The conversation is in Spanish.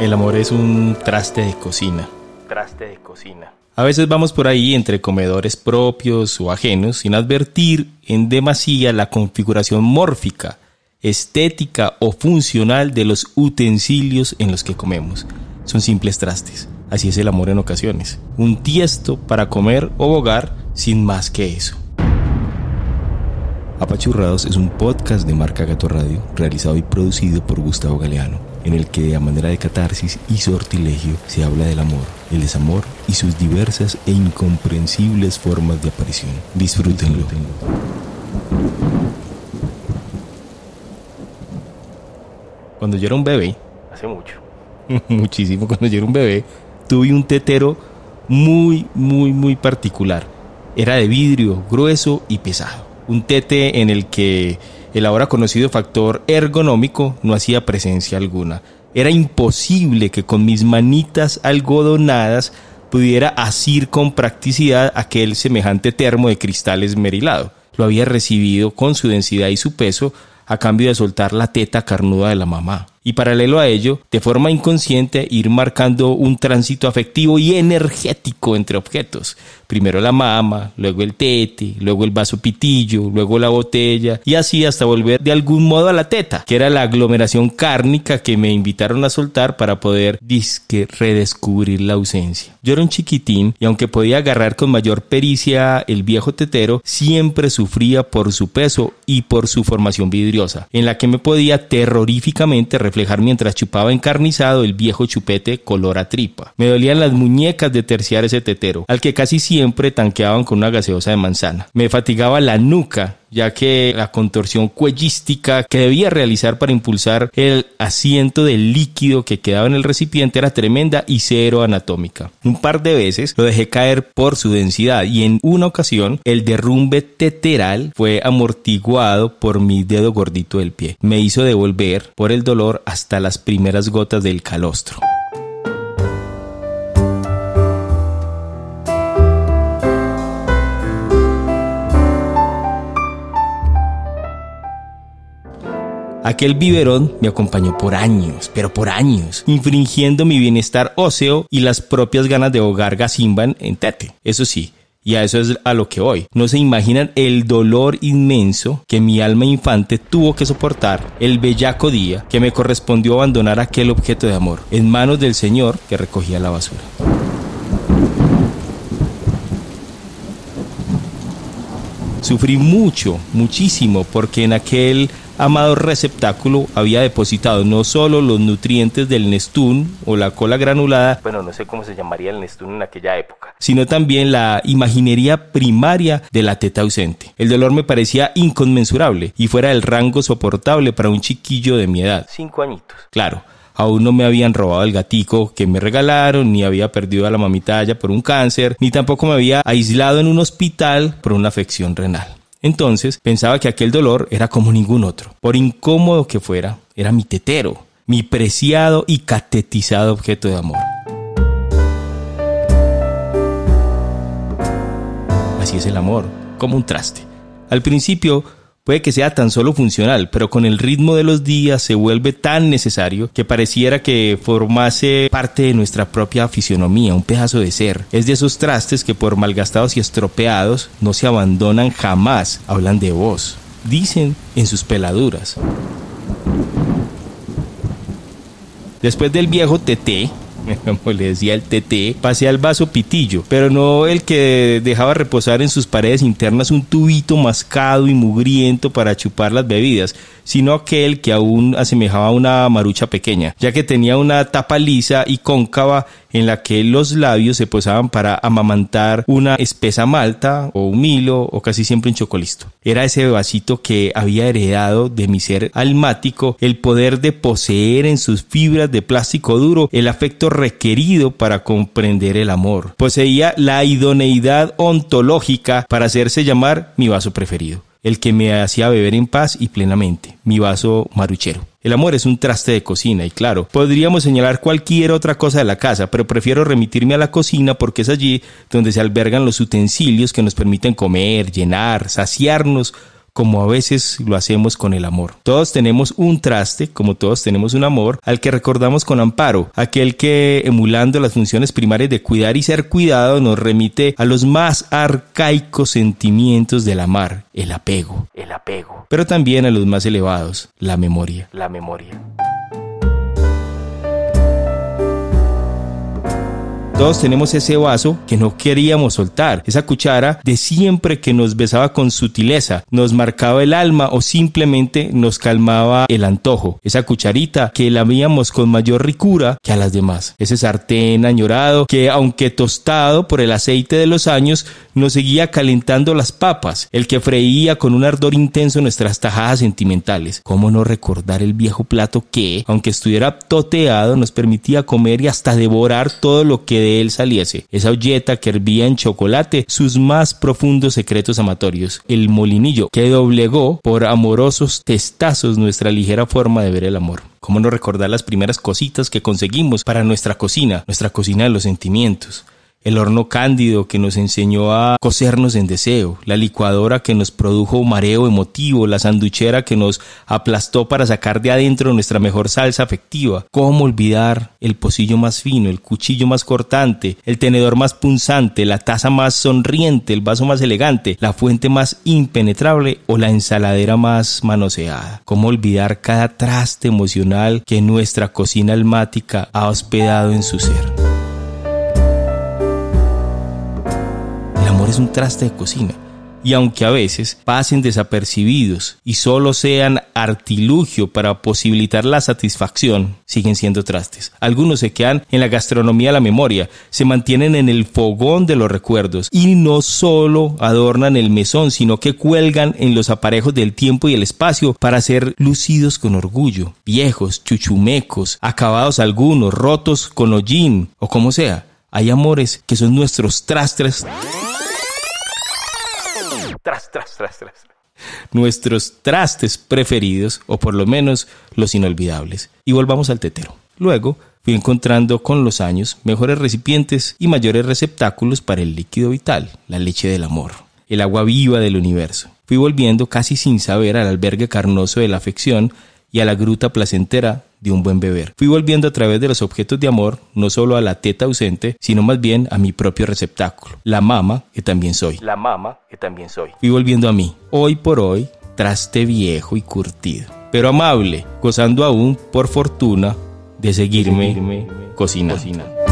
El amor es un traste de cocina. Traste de cocina. A veces vamos por ahí entre comedores propios o ajenos sin advertir en demasía la configuración mórfica, estética o funcional de los utensilios en los que comemos. Son simples trastes. Así es el amor en ocasiones. Un tiesto para comer o bogar sin más que eso. Apachurrados es un podcast de marca Gato Radio realizado y producido por Gustavo Galeano en el que a manera de catarsis y sortilegio se habla del amor, el desamor y sus diversas e incomprensibles formas de aparición. Disfrútenlo. Cuando yo era un bebé, hace mucho, muchísimo cuando yo era un bebé, tuve un tetero muy, muy, muy particular. Era de vidrio, grueso y pesado. Un tete en el que el ahora conocido factor ergonómico no hacía presencia alguna. Era imposible que con mis manitas algodonadas pudiera asir con practicidad aquel semejante termo de cristal esmerilado. Lo había recibido con su densidad y su peso a cambio de soltar la teta carnuda de la mamá y paralelo a ello, de forma inconsciente, ir marcando un tránsito afectivo y energético entre objetos. Primero la mama, luego el tete, luego el vaso pitillo, luego la botella y así hasta volver de algún modo a la teta, que era la aglomeración cárnica que me invitaron a soltar para poder disque redescubrir la ausencia. Yo era un chiquitín y aunque podía agarrar con mayor pericia el viejo tetero, siempre sufría por su peso y por su formación vidriosa, en la que me podía terroríficamente reflejar mientras chupaba encarnizado el viejo chupete color a tripa. Me dolían las muñecas de terciar ese tetero, al que casi siempre tanqueaban con una gaseosa de manzana. Me fatigaba la nuca ya que la contorsión cuellística que debía realizar para impulsar el asiento del líquido que quedaba en el recipiente era tremenda y cero anatómica. Un par de veces lo dejé caer por su densidad y en una ocasión el derrumbe teteral fue amortiguado por mi dedo gordito del pie. Me hizo devolver por el dolor hasta las primeras gotas del calostro. Aquel biberón me acompañó por años, pero por años, infringiendo mi bienestar óseo y las propias ganas de hogar gazimban en tete. Eso sí, y a eso es a lo que voy. No se imaginan el dolor inmenso que mi alma infante tuvo que soportar el bellaco día que me correspondió abandonar aquel objeto de amor en manos del Señor que recogía la basura. Sufrí mucho, muchísimo, porque en aquel amado receptáculo había depositado no solo los nutrientes del Nestún o la cola granulada, bueno, no sé cómo se llamaría el Nestún en aquella época, sino también la imaginería primaria de la teta ausente. El dolor me parecía inconmensurable y fuera del rango soportable para un chiquillo de mi edad. Cinco añitos. Claro. Aún no me habían robado el gatico que me regalaron, ni había perdido a la mamitalla por un cáncer, ni tampoco me había aislado en un hospital por una afección renal. Entonces pensaba que aquel dolor era como ningún otro. Por incómodo que fuera, era mi tetero, mi preciado y catetizado objeto de amor. Así es el amor, como un traste. Al principio Puede que sea tan solo funcional, pero con el ritmo de los días se vuelve tan necesario que pareciera que formase parte de nuestra propia fisionomía, un pedazo de ser. Es de esos trastes que por malgastados y estropeados no se abandonan jamás, hablan de vos, dicen en sus peladuras. Después del viejo TT, como le decía el TT, pasé al vaso pitillo, pero no el que dejaba reposar en sus paredes internas un tubito mascado y mugriento para chupar las bebidas, sino aquel que aún asemejaba a una marucha pequeña, ya que tenía una tapa lisa y cóncava en la que los labios se posaban para amamantar una espesa malta o un milo o casi siempre un chocolisto. Era ese vasito que había heredado de mi ser almático el poder de poseer en sus fibras de plástico duro el afecto requerido para comprender el amor. Poseía la idoneidad ontológica para hacerse llamar mi vaso preferido el que me hacía beber en paz y plenamente, mi vaso maruchero. El amor es un traste de cocina y claro, podríamos señalar cualquier otra cosa de la casa, pero prefiero remitirme a la cocina porque es allí donde se albergan los utensilios que nos permiten comer, llenar, saciarnos como a veces lo hacemos con el amor. Todos tenemos un traste, como todos tenemos un amor, al que recordamos con amparo, aquel que emulando las funciones primarias de cuidar y ser cuidado nos remite a los más arcaicos sentimientos del amar, el apego, el apego, pero también a los más elevados, la memoria, la memoria. Todos tenemos ese vaso que no queríamos soltar, esa cuchara de siempre que nos besaba con sutileza, nos marcaba el alma o simplemente nos calmaba el antojo, esa cucharita que la veíamos con mayor ricura que a las demás, ese sartén añorado que aunque tostado por el aceite de los años, nos seguía calentando las papas, el que freía con un ardor intenso nuestras tajadas sentimentales. ¿Cómo no recordar el viejo plato que, aunque estuviera toteado, nos permitía comer y hasta devorar todo lo que él saliese? Esa olleta que hervía en chocolate sus más profundos secretos amatorios, el molinillo que doblegó por amorosos testazos nuestra ligera forma de ver el amor. ¿Cómo no recordar las primeras cositas que conseguimos para nuestra cocina, nuestra cocina de los sentimientos? El horno cándido que nos enseñó a cosernos en deseo, la licuadora que nos produjo mareo emotivo, la sanduchera que nos aplastó para sacar de adentro nuestra mejor salsa afectiva. ¿Cómo olvidar el pocillo más fino, el cuchillo más cortante, el tenedor más punzante, la taza más sonriente, el vaso más elegante, la fuente más impenetrable o la ensaladera más manoseada? ¿Cómo olvidar cada traste emocional que nuestra cocina almática ha hospedado en su ser? Es un traste de cocina. Y aunque a veces pasen desapercibidos y solo sean artilugio para posibilitar la satisfacción, siguen siendo trastes. Algunos se quedan en la gastronomía de la memoria, se mantienen en el fogón de los recuerdos y no solo adornan el mesón, sino que cuelgan en los aparejos del tiempo y el espacio para ser lucidos con orgullo, viejos, chuchumecos, acabados algunos, rotos con hollín o como sea. Hay amores que son nuestros trastes Nuestros trastes preferidos, o por lo menos los inolvidables. Y volvamos al tetero. Luego fui encontrando con los años mejores recipientes y mayores receptáculos para el líquido vital, la leche del amor, el agua viva del universo. Fui volviendo casi sin saber al albergue carnoso de la afección y a la gruta placentera de un buen beber. Fui volviendo a través de los objetos de amor, no solo a la teta ausente, sino más bien a mi propio receptáculo, la mama que también soy. La mama que también soy. Fui volviendo a mí, hoy por hoy, traste viejo y curtido, pero amable, gozando aún, por fortuna, de seguirme, cocinando.